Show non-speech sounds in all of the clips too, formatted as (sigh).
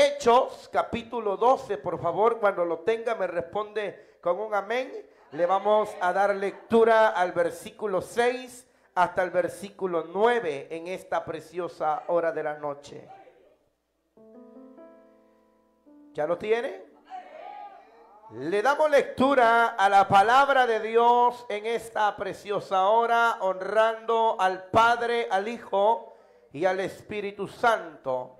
Hechos, capítulo 12, por favor, cuando lo tenga me responde con un amén. Le vamos a dar lectura al versículo 6 hasta el versículo 9 en esta preciosa hora de la noche. ¿Ya lo tiene? Le damos lectura a la palabra de Dios en esta preciosa hora, honrando al Padre, al Hijo y al Espíritu Santo.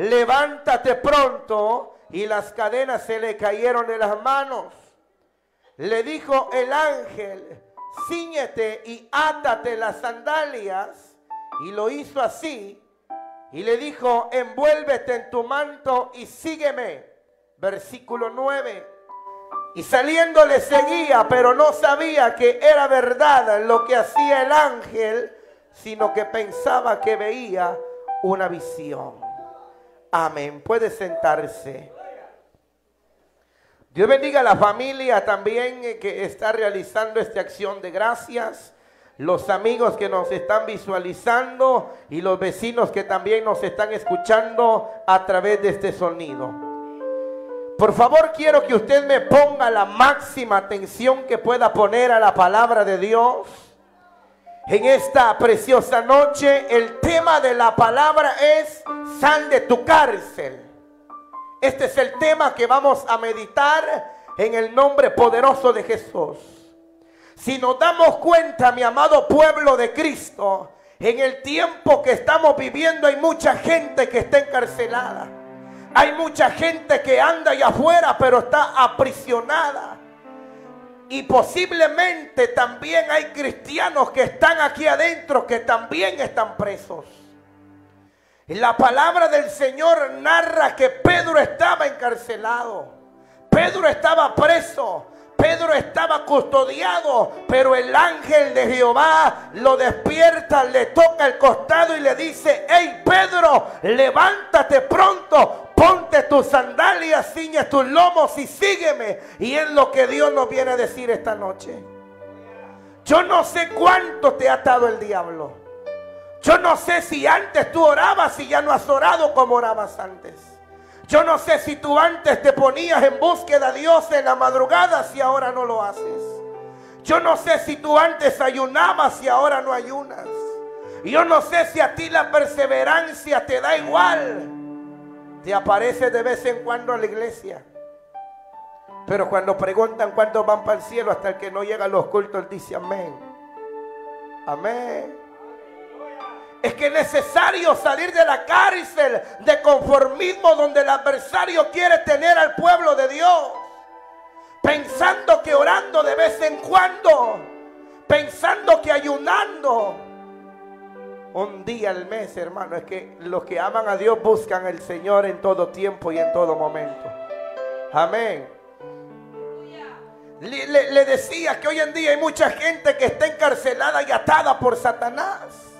levántate pronto y las cadenas se le cayeron de las manos. Le dijo el ángel, ciñete y átate las sandalias y lo hizo así y le dijo, envuélvete en tu manto y sígueme. Versículo 9. Y saliendo le seguía, pero no sabía que era verdad lo que hacía el ángel, sino que pensaba que veía una visión. Amén. Puede sentarse. Dios bendiga a la familia también eh, que está realizando esta acción de gracias los amigos que nos están visualizando y los vecinos que también nos están escuchando a través de este sonido. Por favor, quiero que usted me ponga la máxima atención que pueda poner a la palabra de Dios. En esta preciosa noche, el tema de la palabra es sal de tu cárcel. Este es el tema que vamos a meditar en el nombre poderoso de Jesús. Si nos damos cuenta, mi amado pueblo de Cristo, en el tiempo que estamos viviendo hay mucha gente que está encarcelada. Hay mucha gente que anda allá afuera pero está aprisionada. Y posiblemente también hay cristianos que están aquí adentro que también están presos. La palabra del Señor narra que Pedro estaba encarcelado. Pedro estaba preso. Pedro estaba custodiado, pero el ángel de Jehová lo despierta, le toca el costado y le dice, hey Pedro, levántate pronto, ponte tus sandalias, ciñe tus lomos y sígueme. Y es lo que Dios nos viene a decir esta noche. Yo no sé cuánto te ha atado el diablo. Yo no sé si antes tú orabas y ya no has orado como orabas antes. Yo no sé si tú antes te ponías en búsqueda de Dios en la madrugada si ahora no lo haces. Yo no sé si tú antes ayunabas y ahora no ayunas. Yo no sé si a ti la perseverancia te da igual. Te aparece de vez en cuando a la iglesia. Pero cuando preguntan cuándo van para el cielo, hasta el que no llega a los cultos, dice amén. Amén. Es que es necesario salir de la cárcel de conformismo donde el adversario quiere tener al pueblo de Dios. Pensando que orando de vez en cuando. Pensando que ayunando. Un día al mes, hermano. Es que los que aman a Dios buscan al Señor en todo tiempo y en todo momento. Amén. Le, le decía que hoy en día hay mucha gente que está encarcelada y atada por Satanás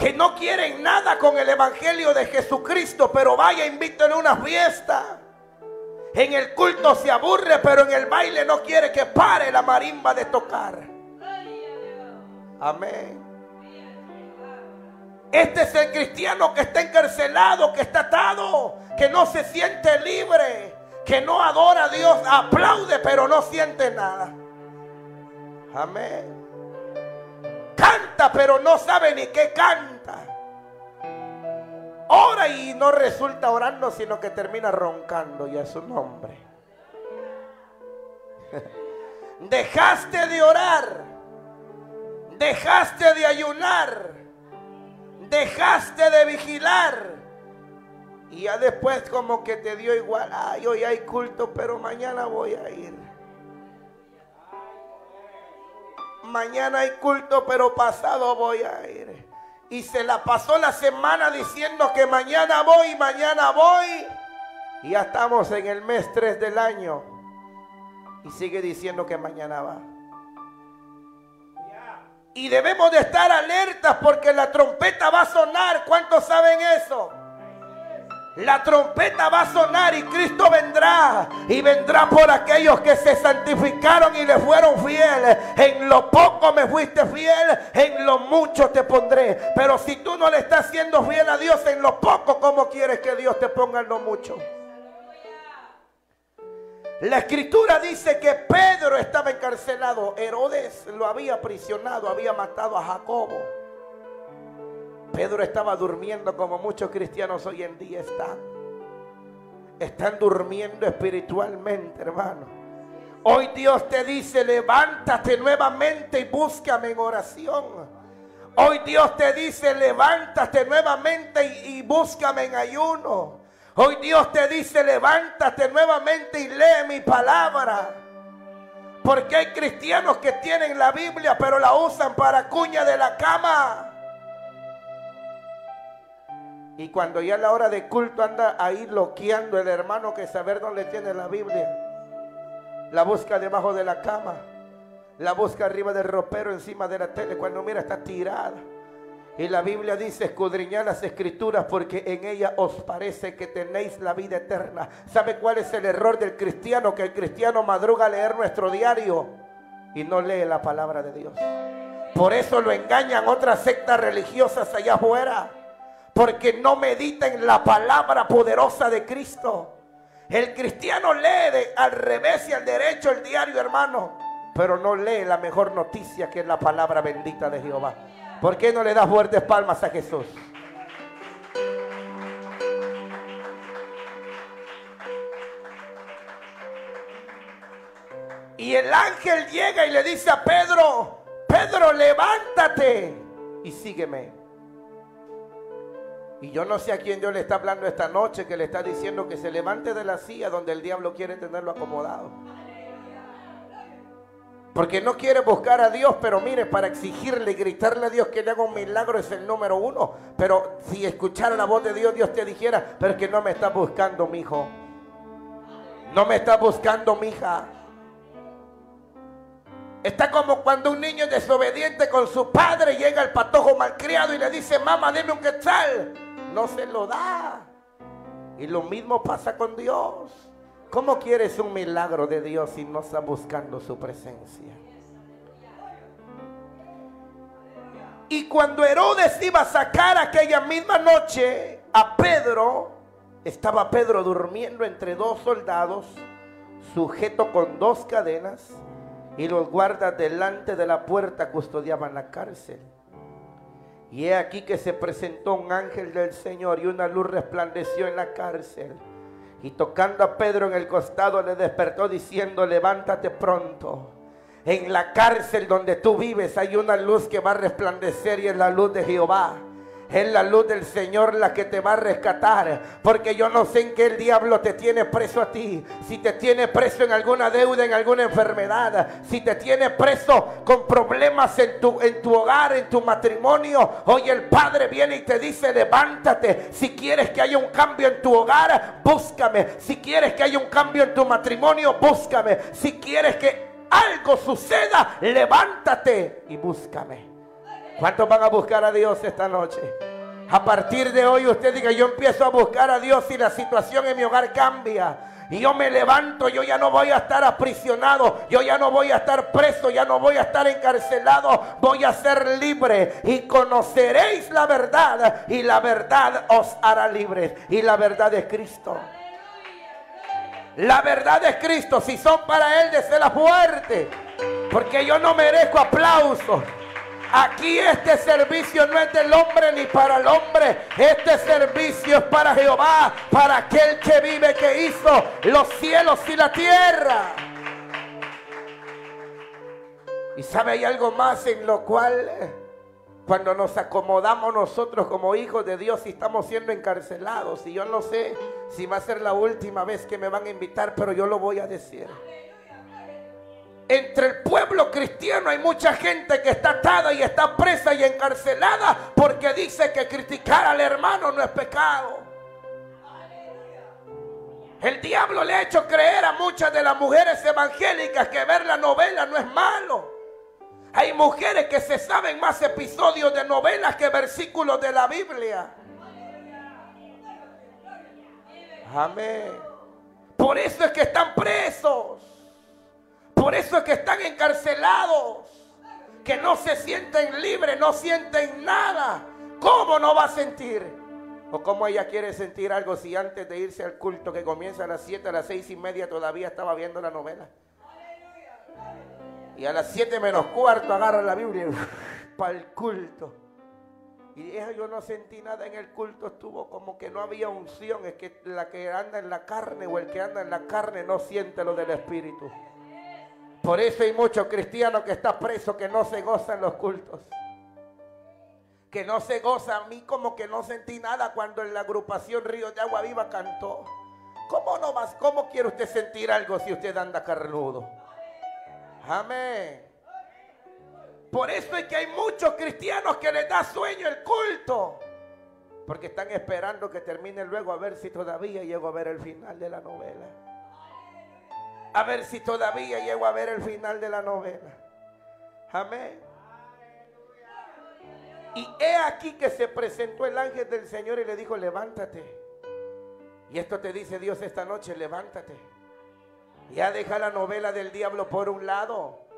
que no quieren nada con el Evangelio de Jesucristo, pero vaya, invítenle una fiesta. En el culto se aburre, pero en el baile no quiere que pare la marimba de tocar. Amén. Este es el cristiano que está encarcelado, que está atado, que no se siente libre, que no adora a Dios, aplaude, pero no siente nada. Amén canta, pero no sabe ni qué canta. Ora y no resulta orando, sino que termina roncando y a su nombre. Dejaste de orar, dejaste de ayunar, dejaste de vigilar. Y ya después como que te dio igual, ay, hoy hay culto, pero mañana voy a ir. Mañana hay culto, pero pasado voy a ir. y se la pasó la semana diciendo que mañana voy, mañana voy. Y ya estamos en el mes 3 del año. Y sigue diciendo que mañana va. Y debemos de estar alertas porque la trompeta va a sonar. ¿Cuántos saben eso? La trompeta va a sonar y Cristo vendrá. Y vendrá por aquellos que se santificaron y le fueron fieles. En lo poco me fuiste fiel, en lo mucho te pondré. Pero si tú no le estás siendo fiel a Dios en lo poco, ¿cómo quieres que Dios te ponga en lo mucho? La escritura dice que Pedro estaba encarcelado. Herodes lo había aprisionado, había matado a Jacobo. Pedro estaba durmiendo como muchos cristianos hoy en día están. Están durmiendo espiritualmente, hermano. Hoy Dios te dice, levántate nuevamente y búscame en oración. Hoy Dios te dice, levántate nuevamente y, y búscame en ayuno. Hoy Dios te dice, levántate nuevamente y lee mi palabra. Porque hay cristianos que tienen la Biblia, pero la usan para cuña de la cama. Y cuando ya es la hora de culto anda ahí loqueando el hermano que saber dónde tiene la Biblia. La busca debajo de la cama. La busca arriba del ropero, encima de la tele. Cuando mira está tirada. Y la Biblia dice, escudriñad las escrituras porque en ella os parece que tenéis la vida eterna. ¿Sabe cuál es el error del cristiano? Que el cristiano madruga a leer nuestro diario y no lee la palabra de Dios. Por eso lo engañan otras sectas religiosas allá afuera porque no medita en la palabra poderosa de Cristo. El cristiano lee al revés y al derecho el diario, hermano, pero no lee la mejor noticia que es la palabra bendita de Jehová. ¿Por qué no le da fuertes palmas a Jesús? Y el ángel llega y le dice a Pedro, Pedro, levántate y sígueme. Y yo no sé a quién Dios le está hablando esta noche, que le está diciendo que se levante de la silla donde el diablo quiere tenerlo acomodado. Porque no quiere buscar a Dios, pero mire, para exigirle gritarle a Dios que le haga un milagro es el número uno. Pero si escuchara la voz de Dios, Dios te dijera, pero que no me está buscando, mi hijo. No me está buscando, mi hija. Está como cuando un niño desobediente con su padre llega al patojo malcriado y le dice, mamá, deme un quetzal no se lo da. Y lo mismo pasa con Dios. ¿Cómo quieres un milagro de Dios si no está buscando su presencia? Y cuando Herodes iba a sacar aquella misma noche a Pedro, estaba Pedro durmiendo entre dos soldados, sujeto con dos cadenas, y los guardas delante de la puerta custodiaban la cárcel. Y he aquí que se presentó un ángel del Señor y una luz resplandeció en la cárcel. Y tocando a Pedro en el costado le despertó diciendo, levántate pronto. En la cárcel donde tú vives hay una luz que va a resplandecer y es la luz de Jehová. Es la luz del Señor la que te va a rescatar. Porque yo no sé en qué el diablo te tiene preso a ti. Si te tiene preso en alguna deuda, en alguna enfermedad. Si te tiene preso con problemas en tu, en tu hogar, en tu matrimonio. Hoy el Padre viene y te dice, levántate. Si quieres que haya un cambio en tu hogar, búscame. Si quieres que haya un cambio en tu matrimonio, búscame. Si quieres que algo suceda, levántate y búscame. ¿Cuántos van a buscar a Dios esta noche? A partir de hoy usted diga, yo empiezo a buscar a Dios y la situación en mi hogar cambia. Y yo me levanto, yo ya no voy a estar aprisionado, yo ya no voy a estar preso, ya no voy a estar encarcelado, voy a ser libre y conoceréis la verdad y la verdad os hará libres. Y la verdad es Cristo. La verdad es Cristo, si son para Él, de la fuerte, porque yo no merezco aplausos. Aquí este servicio no es del hombre ni para el hombre. Este servicio es para Jehová, para aquel que vive, que hizo los cielos y la tierra. Y sabe, hay algo más en lo cual eh, cuando nos acomodamos nosotros como hijos de Dios y estamos siendo encarcelados. Y yo no sé si va a ser la última vez que me van a invitar, pero yo lo voy a decir. Entre el pueblo cristiano hay mucha gente que está atada y está presa y encarcelada porque dice que criticar al hermano no es pecado. El diablo le ha hecho creer a muchas de las mujeres evangélicas que ver la novela no es malo. Hay mujeres que se saben más episodios de novelas que versículos de la Biblia. Amén. Por eso es que están presos. Por eso es que están encarcelados. Que no se sienten libres, no sienten nada. ¿Cómo no va a sentir? ¿O cómo ella quiere sentir algo si antes de irse al culto que comienza a las 7, a las 6 y media todavía estaba viendo la novela? Y a las 7 menos cuarto agarra la Biblia (laughs) para el culto. Y dije, yo no sentí nada en el culto, estuvo como que no había unción. Es que la que anda en la carne o el que anda en la carne no siente lo del Espíritu. Por eso hay muchos cristianos que están presos que no se gozan los cultos que no se goza. A mí como que no sentí nada cuando en la agrupación Río de Agua Viva cantó. ¿Cómo no más? ¿Cómo quiere usted sentir algo si usted anda carnudo? Amén. Por eso es que hay muchos cristianos que les da sueño el culto. Porque están esperando que termine luego a ver si todavía llego a ver el final de la novela. A ver si todavía llego a ver el final de la novela. Amén. Y he aquí que se presentó el ángel del Señor y le dijo, levántate. Y esto te dice Dios esta noche, levántate. Ya deja la novela del diablo por un lado.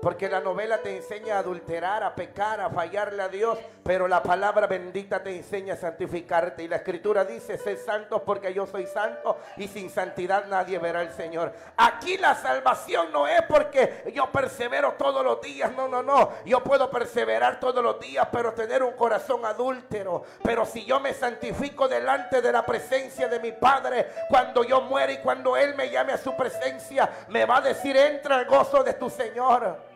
Porque la novela te enseña a adulterar, a pecar, a fallarle a Dios. Pero la palabra bendita te enseña a santificarte. Y la escritura dice, sé santos porque yo soy santo. Y sin santidad nadie verá al Señor. Aquí la salvación no es porque yo persevero todos los días. No, no, no. Yo puedo perseverar todos los días, pero tener un corazón adúltero. Pero si yo me santifico delante de la presencia de mi Padre, cuando yo muera y cuando Él me llame a su presencia, me va a decir, entra al gozo de tu Señor.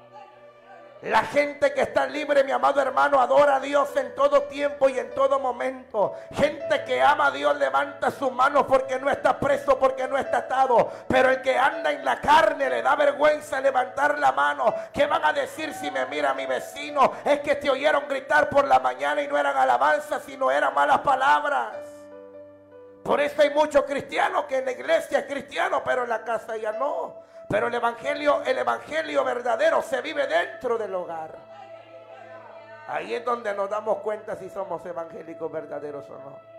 La gente que está libre, mi amado hermano, adora a Dios en todo tiempo y en todo momento. Gente que ama a Dios levanta sus manos porque no está preso, porque no está atado. Pero el que anda en la carne le da vergüenza levantar la mano. ¿Qué van a decir si me mira mi vecino? Es que te oyeron gritar por la mañana y no eran alabanzas, sino eran malas palabras. Por eso hay muchos cristianos que en la iglesia es cristiano, pero en la casa ya no. Pero el evangelio, el evangelio verdadero se vive dentro del hogar. Ahí es donde nos damos cuenta si somos evangélicos verdaderos o no.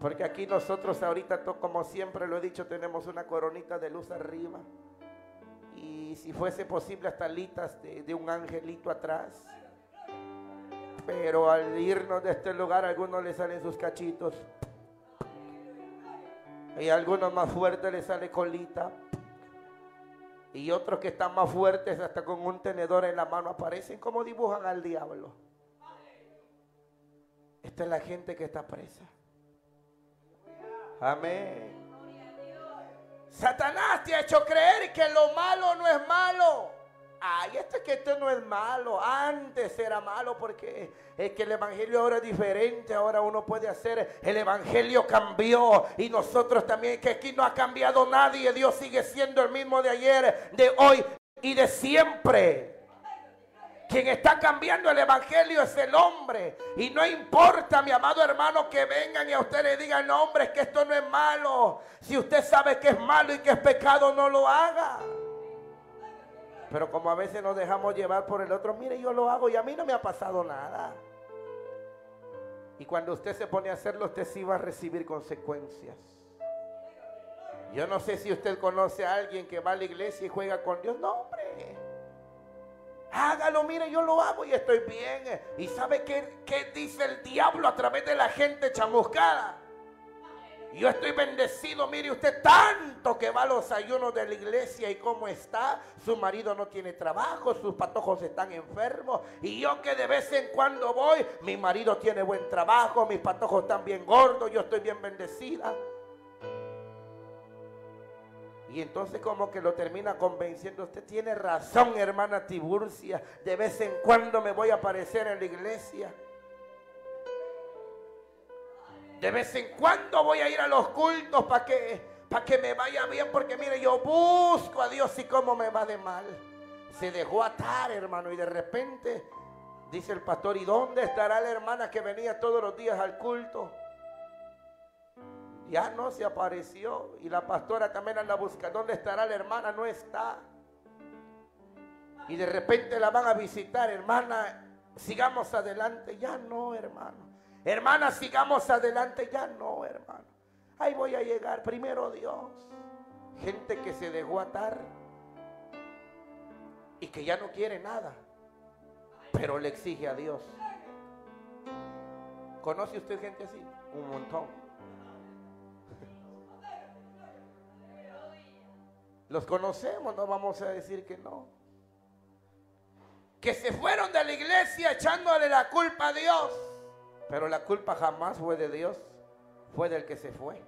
Porque aquí nosotros ahorita, como siempre lo he dicho, tenemos una coronita de luz arriba. Y si fuese posible, hasta alitas de, de un angelito atrás. Pero al irnos de este lugar, a algunos le salen sus cachitos. Y a algunos más fuertes le sale colita. Y otros que están más fuertes, hasta con un tenedor en la mano, aparecen como dibujan al diablo. Esta es la gente que está presa. Amén. Satanás te ha hecho creer que lo malo no es malo. Ay, esto es que esto no es malo. Antes era malo porque es que el evangelio ahora es diferente. Ahora uno puede hacer. El evangelio cambió. Y nosotros también. Que aquí no ha cambiado nadie. Dios sigue siendo el mismo de ayer, de hoy y de siempre. Quien está cambiando el evangelio es el hombre. Y no importa, mi amado hermano, que vengan y a usted le digan, no, hombre, es que esto no es malo. Si usted sabe que es malo y que es pecado, no lo haga. Pero como a veces nos dejamos llevar por el otro, mire, yo lo hago y a mí no me ha pasado nada. Y cuando usted se pone a hacerlo, usted sí va a recibir consecuencias. Yo no sé si usted conoce a alguien que va a la iglesia y juega con Dios. No, hombre. Hágalo, mire, yo lo hago y estoy bien. ¿Y sabe qué, qué dice el diablo a través de la gente chamuscada? Yo estoy bendecido, mire usted, tanto que va a los ayunos de la iglesia y cómo está. Su marido no tiene trabajo, sus patojos están enfermos. Y yo que de vez en cuando voy, mi marido tiene buen trabajo, mis patojos están bien gordos, yo estoy bien bendecida. Y entonces como que lo termina convenciendo, usted tiene razón, hermana Tiburcia, de vez en cuando me voy a aparecer en la iglesia. De vez en cuando voy a ir a los cultos para que, que me vaya bien, porque mire, yo busco a Dios y cómo me va de mal. Se dejó atar, hermano, y de repente dice el pastor, ¿y dónde estará la hermana que venía todos los días al culto? Ya no se apareció. Y la pastora también anda buscando. ¿Dónde estará la hermana? No está. Y de repente la van a visitar, hermana, sigamos adelante. Ya no, hermano. Hermana, sigamos adelante. Ya no, hermano. Ahí voy a llegar. Primero Dios. Gente que se dejó atar y que ya no quiere nada, pero le exige a Dios. ¿Conoce usted gente así? Un montón. Los conocemos, no vamos a decir que no. Que se fueron de la iglesia echándole la culpa a Dios. Pero la culpa jamás fue de Dios, fue del que se fue.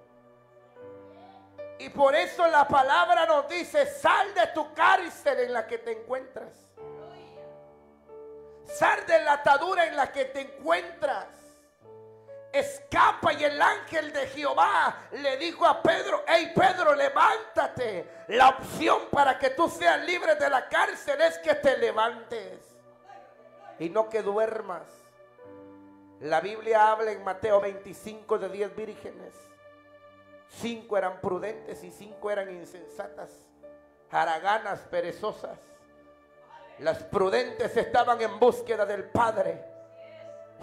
Y por eso la palabra nos dice, sal de tu cárcel en la que te encuentras. Sal de la atadura en la que te encuentras escapa y el ángel de Jehová le dijo a Pedro, hey Pedro, levántate. La opción para que tú seas libre de la cárcel es que te levantes y no que duermas. La Biblia habla en Mateo 25 de 10 vírgenes. Cinco eran prudentes y cinco eran insensatas, haraganas, perezosas. Las prudentes estaban en búsqueda del Padre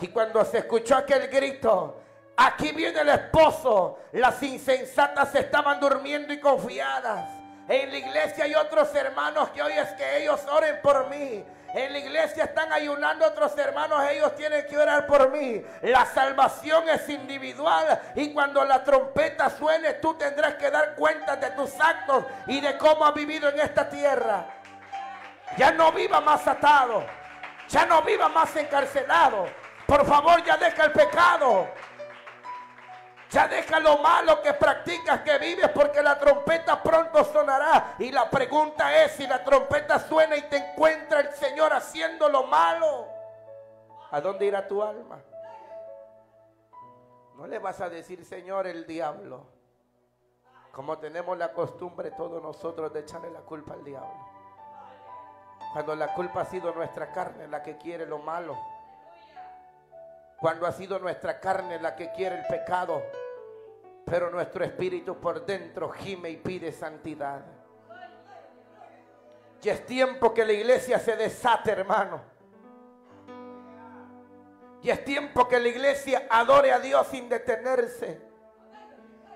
y cuando se escuchó aquel grito, aquí viene el esposo, las insensatas estaban durmiendo y confiadas. En la iglesia hay otros hermanos que hoy es que ellos oren por mí. En la iglesia están ayunando otros hermanos, ellos tienen que orar por mí. La salvación es individual y cuando la trompeta suene tú tendrás que dar cuenta de tus actos y de cómo has vivido en esta tierra. Ya no viva más atado, ya no viva más encarcelado, por favor, ya deja el pecado. Ya deja lo malo que practicas, que vives, porque la trompeta pronto sonará. Y la pregunta es, si la trompeta suena y te encuentra el Señor haciendo lo malo, ¿a dónde irá tu alma? No le vas a decir, Señor, el diablo. Como tenemos la costumbre todos nosotros de echarle la culpa al diablo. Cuando la culpa ha sido nuestra carne la que quiere lo malo cuando ha sido nuestra carne la que quiere el pecado, pero nuestro espíritu por dentro gime y pide santidad. Y es tiempo que la iglesia se desate, hermano. Y es tiempo que la iglesia adore a Dios sin detenerse.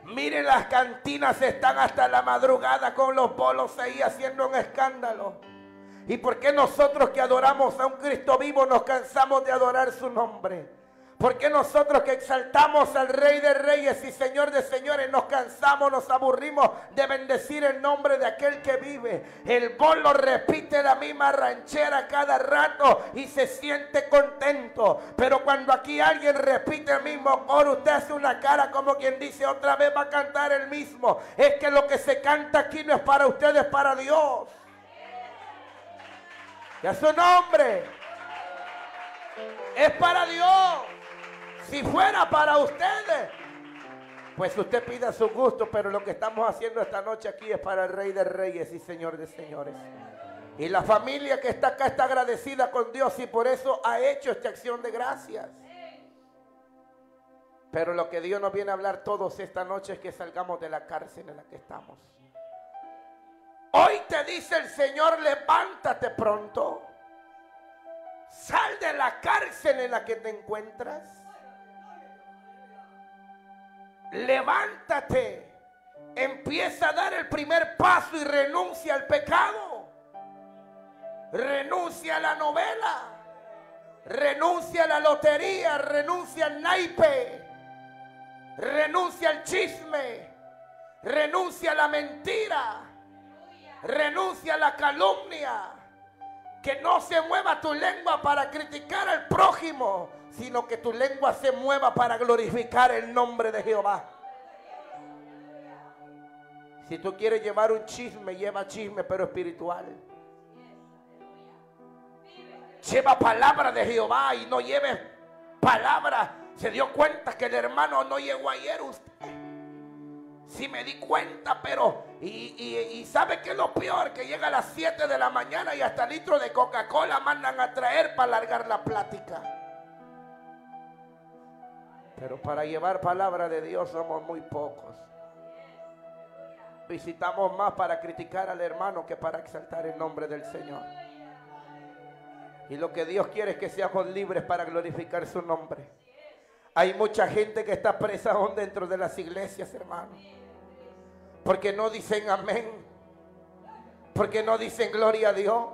Miren, las cantinas están hasta la madrugada con los bolos ahí haciendo un escándalo. ¿Y por qué nosotros que adoramos a un Cristo vivo nos cansamos de adorar su nombre? Porque nosotros que exaltamos al Rey de Reyes y Señor de Señores nos cansamos, nos aburrimos de bendecir el nombre de aquel que vive. El bolo repite la misma ranchera cada rato y se siente contento. Pero cuando aquí alguien repite el mismo coro, usted hace una cara como quien dice otra vez va a cantar el mismo. Es que lo que se canta aquí no es para ustedes, es para Dios. Y su nombre. Es para Dios. Si fuera para ustedes, pues usted pida su gusto, pero lo que estamos haciendo esta noche aquí es para el Rey de Reyes y Señor de Señores. Y la familia que está acá está agradecida con Dios y por eso ha hecho esta acción de gracias. Pero lo que Dios nos viene a hablar todos esta noche es que salgamos de la cárcel en la que estamos. Hoy te dice el Señor, levántate pronto. Sal de la cárcel en la que te encuentras levántate, empieza a dar el primer paso y renuncia al pecado. Renuncia a la novela, renuncia a la lotería, renuncia al naipe, renuncia al chisme, renuncia a la mentira, renuncia a la calumnia. Que no se mueva tu lengua para criticar al prójimo, sino que tu lengua se mueva para glorificar el nombre de Jehová. Si tú quieres llevar un chisme, lleva chisme, pero espiritual. Lleva palabra de Jehová y no lleves palabra. Se dio cuenta que el hermano no llegó ayer usted. Sí me di cuenta, pero... Y, sabe que lo peor, que llega a las 7 de la mañana y hasta litro de Coca-Cola mandan a traer para alargar la plática. Pero para llevar palabra de Dios somos muy pocos. Visitamos más para criticar al hermano que para exaltar el nombre del Señor. Y lo que Dios quiere es que seamos libres para glorificar su nombre. Hay mucha gente que está presa aún dentro de las iglesias, hermano. Porque no dicen amén. Porque no dicen gloria a Dios.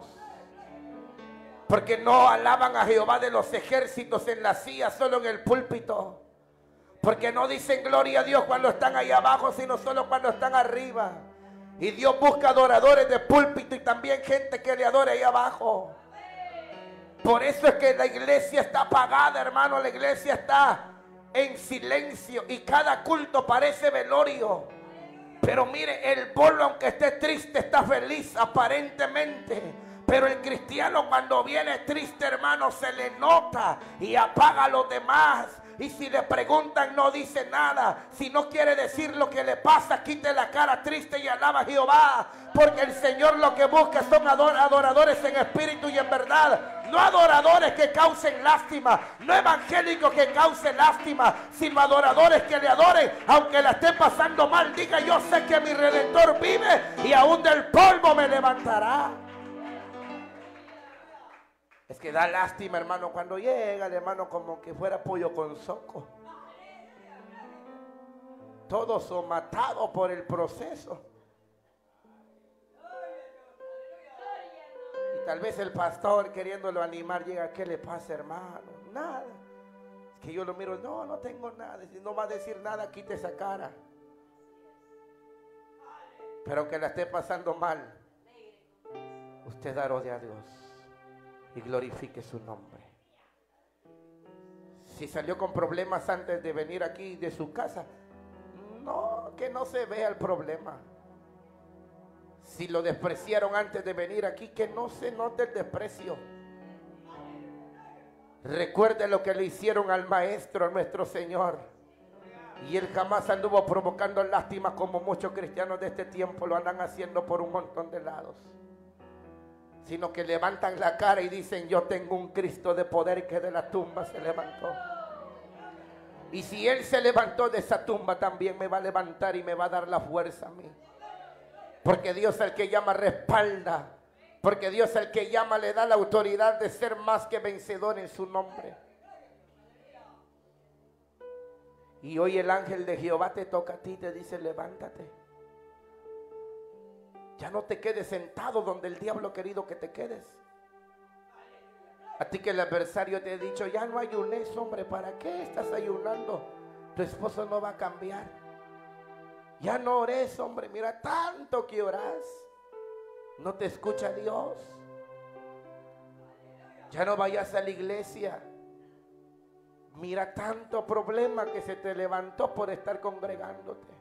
Porque no alaban a Jehová de los ejércitos en la silla, solo en el púlpito. Porque no dicen gloria a Dios cuando están ahí abajo, sino solo cuando están arriba. Y Dios busca adoradores de púlpito y también gente que le adore ahí abajo. Por eso es que la iglesia está apagada, hermano. La iglesia está en silencio y cada culto parece velorio. Pero mire, el pueblo aunque esté triste está feliz aparentemente. Pero el cristiano cuando viene triste, hermano, se le nota y apaga a los demás. Y si le preguntan, no dice nada. Si no quiere decir lo que le pasa, quite la cara triste y alaba a Jehová. Porque el Señor lo que busca son adoradores en espíritu y en verdad. No adoradores que causen lástima. No evangélicos que causen lástima. Sino adoradores que le adoren. Aunque la esté pasando mal, diga yo sé que mi redentor vive y aún del polvo me levantará. Es que da lástima, hermano, cuando llega hermano como que fuera pollo con soco. Todos son matados por el proceso. Y tal vez el pastor queriéndolo animar llega, ¿qué le pasa, hermano? Nada. Es que yo lo miro, no, no tengo nada. Si no va a decir nada, quite esa cara. Pero que la esté pasando mal, usted dará a Dios y glorifique su nombre. Si salió con problemas antes de venir aquí de su casa, no, que no se vea el problema. Si lo despreciaron antes de venir aquí, que no se note el desprecio. Recuerde lo que le hicieron al maestro, a nuestro Señor. Y él jamás anduvo provocando lástima como muchos cristianos de este tiempo lo andan haciendo por un montón de lados sino que levantan la cara y dicen, yo tengo un Cristo de poder que de la tumba se levantó. Y si Él se levantó de esa tumba, también me va a levantar y me va a dar la fuerza a mí. Porque Dios el que llama respalda. Porque Dios el que llama le da la autoridad de ser más que vencedor en su nombre. Y hoy el ángel de Jehová te toca a ti te dice, levántate. Ya no te quedes sentado donde el diablo ha querido que te quedes. A ti que el adversario te ha dicho, ya no ayunes, hombre, ¿para qué estás ayunando? Tu esposo no va a cambiar. Ya no ores, hombre, mira tanto que oras. No te escucha Dios. Ya no vayas a la iglesia. Mira tanto problema que se te levantó por estar congregándote.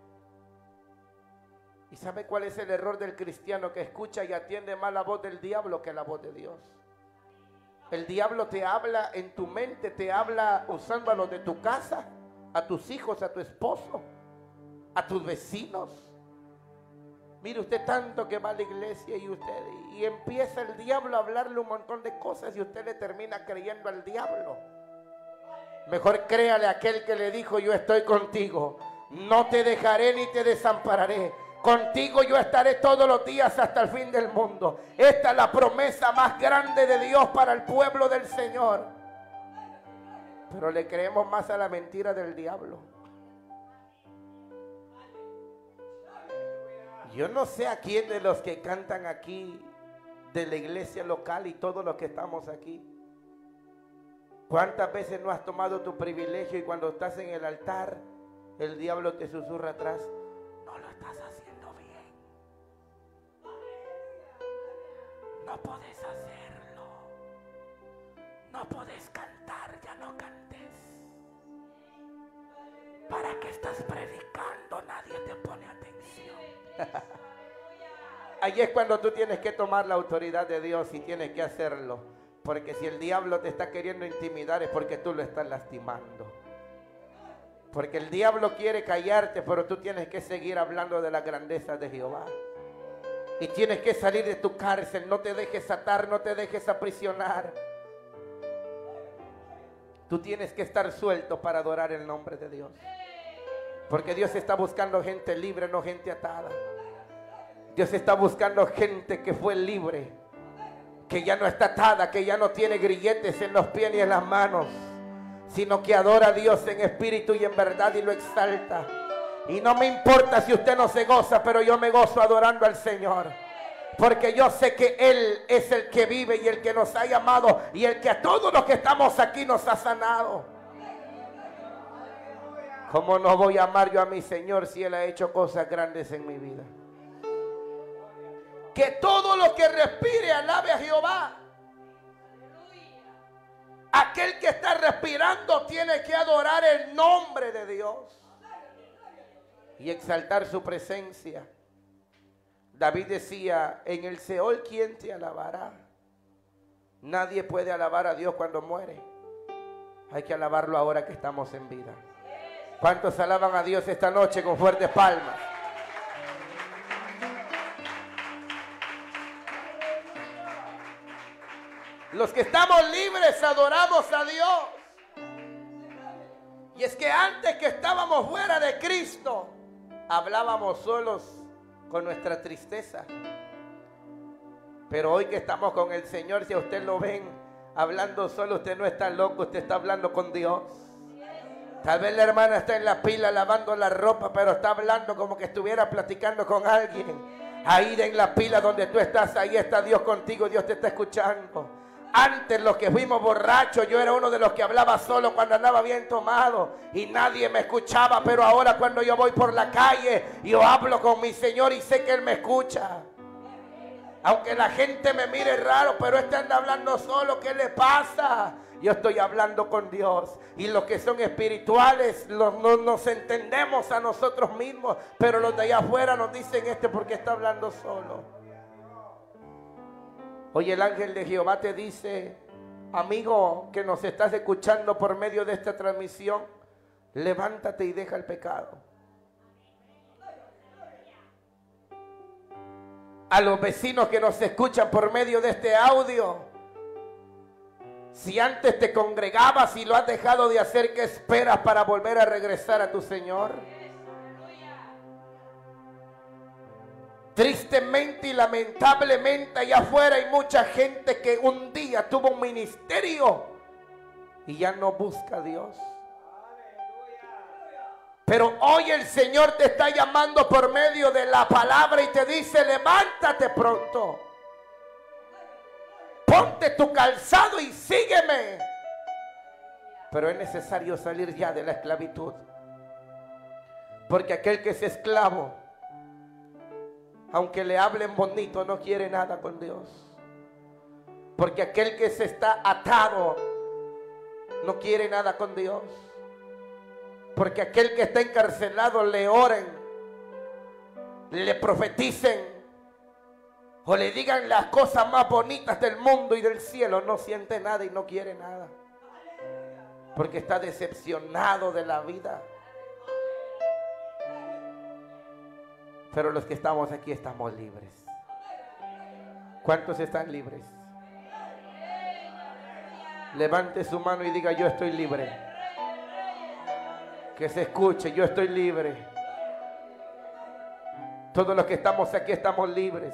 ¿Y sabe cuál es el error del cristiano que escucha y atiende más la voz del diablo que la voz de Dios? El diablo te habla en tu mente, te habla usando a los de tu casa, a tus hijos, a tu esposo, a tus vecinos. Mire usted tanto que va a la iglesia y usted y empieza el diablo a hablarle un montón de cosas y usted le termina creyendo al diablo. Mejor créale a aquel que le dijo, yo estoy contigo, no te dejaré ni te desampararé. Contigo yo estaré todos los días hasta el fin del mundo. Esta es la promesa más grande de Dios para el pueblo del Señor. Pero le creemos más a la mentira del diablo. Yo no sé a quién de los que cantan aquí, de la iglesia local y todos los que estamos aquí. ¿Cuántas veces no has tomado tu privilegio y cuando estás en el altar, el diablo te susurra atrás? No podés hacerlo. No podés cantar, ya no cantes. ¿Para qué estás predicando? Nadie te pone atención. (laughs) Ahí es cuando tú tienes que tomar la autoridad de Dios y tienes que hacerlo. Porque si el diablo te está queriendo intimidar es porque tú lo estás lastimando. Porque el diablo quiere callarte, pero tú tienes que seguir hablando de la grandeza de Jehová. Y tienes que salir de tu cárcel. No te dejes atar, no te dejes aprisionar. Tú tienes que estar suelto para adorar el nombre de Dios. Porque Dios está buscando gente libre, no gente atada. Dios está buscando gente que fue libre, que ya no está atada, que ya no tiene grilletes en los pies ni en las manos, sino que adora a Dios en espíritu y en verdad y lo exalta. Y no me importa si usted no se goza, pero yo me gozo adorando al Señor. Porque yo sé que Él es el que vive y el que nos ha llamado y el que a todos los que estamos aquí nos ha sanado. ¿Cómo no voy a amar yo a mi Señor si Él ha hecho cosas grandes en mi vida? Que todo lo que respire alabe a Jehová. Aquel que está respirando tiene que adorar el nombre de Dios y exaltar su presencia. David decía, en el Seol, ¿quién te alabará? Nadie puede alabar a Dios cuando muere. Hay que alabarlo ahora que estamos en vida. ¿Cuántos alaban a Dios esta noche con fuertes palmas? Los que estamos libres adoramos a Dios. Y es que antes que estábamos fuera de Cristo, hablábamos solos con nuestra tristeza. Pero hoy que estamos con el Señor, si usted lo ven hablando solo, usted no está loco, usted está hablando con Dios. Tal vez la hermana está en la pila lavando la ropa, pero está hablando como que estuviera platicando con alguien. Ahí en la pila donde tú estás, ahí está Dios contigo, Dios te está escuchando. Antes los que fuimos borrachos, yo era uno de los que hablaba solo cuando andaba bien tomado y nadie me escuchaba, pero ahora cuando yo voy por la calle, yo hablo con mi Señor y sé que Él me escucha. Aunque la gente me mire raro, pero este anda hablando solo, ¿qué le pasa? Yo estoy hablando con Dios. Y los que son espirituales no, nos entendemos a nosotros mismos, pero los de allá afuera nos dicen este porque está hablando solo. Hoy el ángel de Jehová te dice, amigo que nos estás escuchando por medio de esta transmisión, levántate y deja el pecado. A los vecinos que nos escuchan por medio de este audio, si antes te congregabas y lo has dejado de hacer, ¿qué esperas para volver a regresar a tu Señor? Tristemente y lamentablemente allá afuera hay mucha gente que un día tuvo un ministerio y ya no busca a Dios. Pero hoy el Señor te está llamando por medio de la palabra y te dice, levántate pronto. Ponte tu calzado y sígueme. Pero es necesario salir ya de la esclavitud. Porque aquel que es esclavo aunque le hablen bonito, no quiere nada con Dios. Porque aquel que se está atado no quiere nada con Dios. Porque aquel que está encarcelado le oren, le profeticen o le digan las cosas más bonitas del mundo y del cielo, no siente nada y no quiere nada. Porque está decepcionado de la vida. Pero los que estamos aquí estamos libres. ¿Cuántos están libres? Levante su mano y diga, yo estoy libre. Que se escuche, yo estoy libre. Todos los que estamos aquí estamos libres.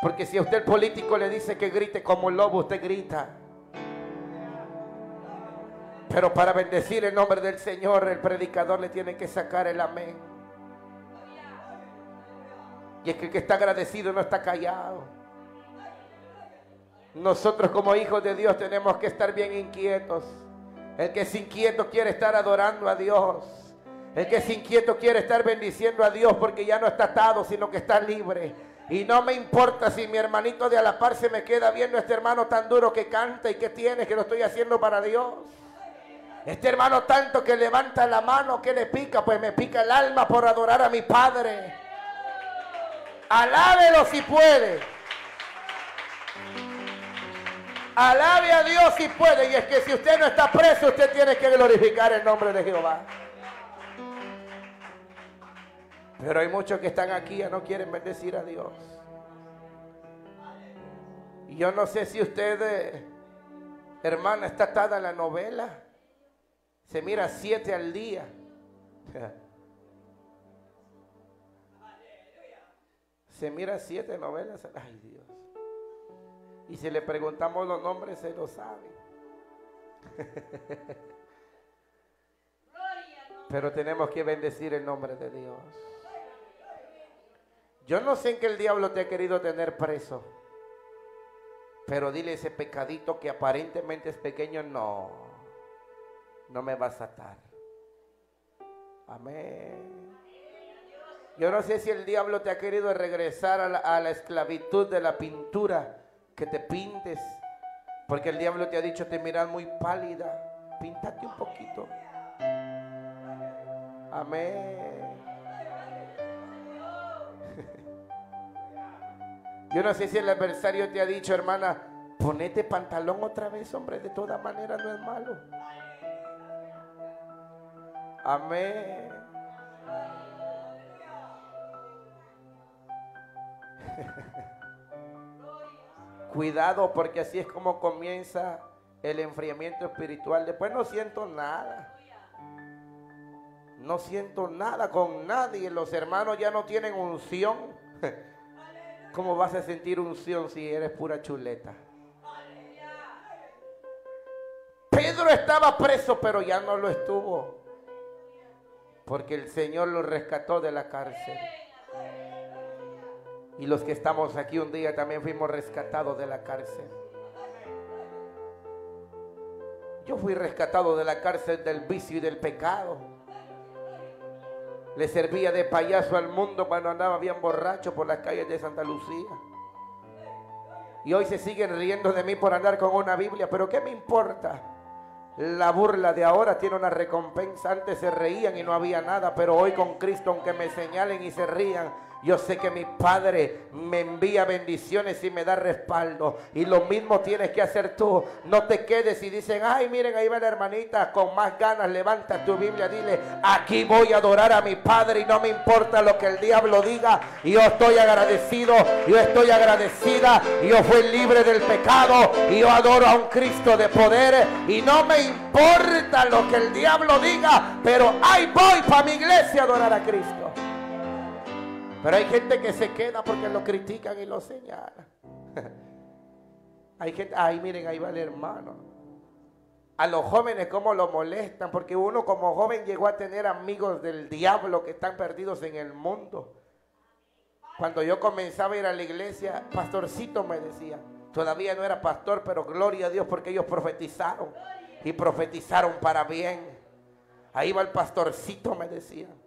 Porque si a usted el político le dice que grite como lobo, usted grita. Pero para bendecir el nombre del Señor, el predicador le tiene que sacar el amén. Y es que el que está agradecido no está callado. Nosotros como hijos de Dios tenemos que estar bien inquietos. El que es inquieto quiere estar adorando a Dios. El que es inquieto quiere estar bendiciendo a Dios porque ya no está atado, sino que está libre. Y no me importa si mi hermanito de a la par se me queda viendo este hermano tan duro que canta y que tiene, que lo estoy haciendo para Dios. Este hermano tanto que levanta la mano, que le pica, pues me pica el alma por adorar a mi Padre. Alábelo si puede. Alabe a Dios si puede. Y es que si usted no está preso, usted tiene que glorificar el nombre de Jehová. Pero hay muchos que están aquí y no quieren bendecir a Dios. Y yo no sé si usted, eh, hermana, está atada a la novela. Se mira siete al día. Se mira siete novelas. Ay Dios. Y si le preguntamos los nombres, se lo sabe. (laughs) Pero tenemos que bendecir el nombre de Dios. Yo no sé en qué el diablo te ha querido tener preso. Pero dile ese pecadito que aparentemente es pequeño, no. No me vas a atar. Amén. Yo no sé si el diablo te ha querido regresar a la, esclavitud de la pintura, que te pintes, porque el diablo te ha dicho, te miras muy pálida, píntate un poquito. Amén. (laughs) Yo no sé si el adversario te ha dicho, hermana, ponete pantalón otra vez, hombre, de todas maneras no es malo. Amén. Cuidado porque así es como comienza el enfriamiento espiritual. Después no siento nada. No siento nada con nadie. Los hermanos ya no tienen unción. (laughs) ¿Cómo vas a sentir unción si eres pura chuleta? Pedro estaba preso, pero ya no lo estuvo. Porque el Señor lo rescató de la cárcel. Y los que estamos aquí un día también fuimos rescatados de la cárcel. Yo fui rescatado de la cárcel del vicio y del pecado. Le servía de payaso al mundo cuando andaba bien borracho por las calles de Santa Lucía. Y hoy se siguen riendo de mí por andar con una Biblia, pero ¿qué me importa? La burla de ahora tiene una recompensa. Antes se reían y no había nada, pero hoy con Cristo, aunque me señalen y se rían, yo sé que mi Padre me envía bendiciones y me da respaldo. Y lo mismo tienes que hacer tú. No te quedes y dicen, ay, miren, ahí va la hermanita. Con más ganas levanta tu Biblia. Dile, aquí voy a adorar a mi Padre y no me importa lo que el diablo diga. Yo estoy agradecido, yo estoy agradecida. Yo fui libre del pecado y yo adoro a un Cristo de poder. Y no me importa lo que el diablo diga. Pero ahí voy para mi iglesia a adorar a Cristo. Pero hay gente que se queda porque lo critican y lo señalan. (laughs) hay gente, ay, miren, ahí va el hermano. A los jóvenes cómo lo molestan, porque uno como joven llegó a tener amigos del diablo que están perdidos en el mundo. Cuando yo comenzaba a ir a la iglesia, pastorcito me decía, todavía no era pastor, pero gloria a Dios porque ellos profetizaron y profetizaron para bien. Ahí va el pastorcito, me decían.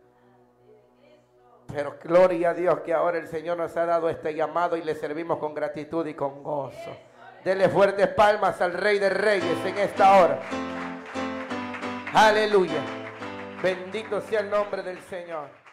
Pero gloria a Dios que ahora el Señor nos ha dado este llamado y le servimos con gratitud y con gozo. Dele fuertes palmas al Rey de Reyes en esta hora. Aleluya. Bendito sea el nombre del Señor.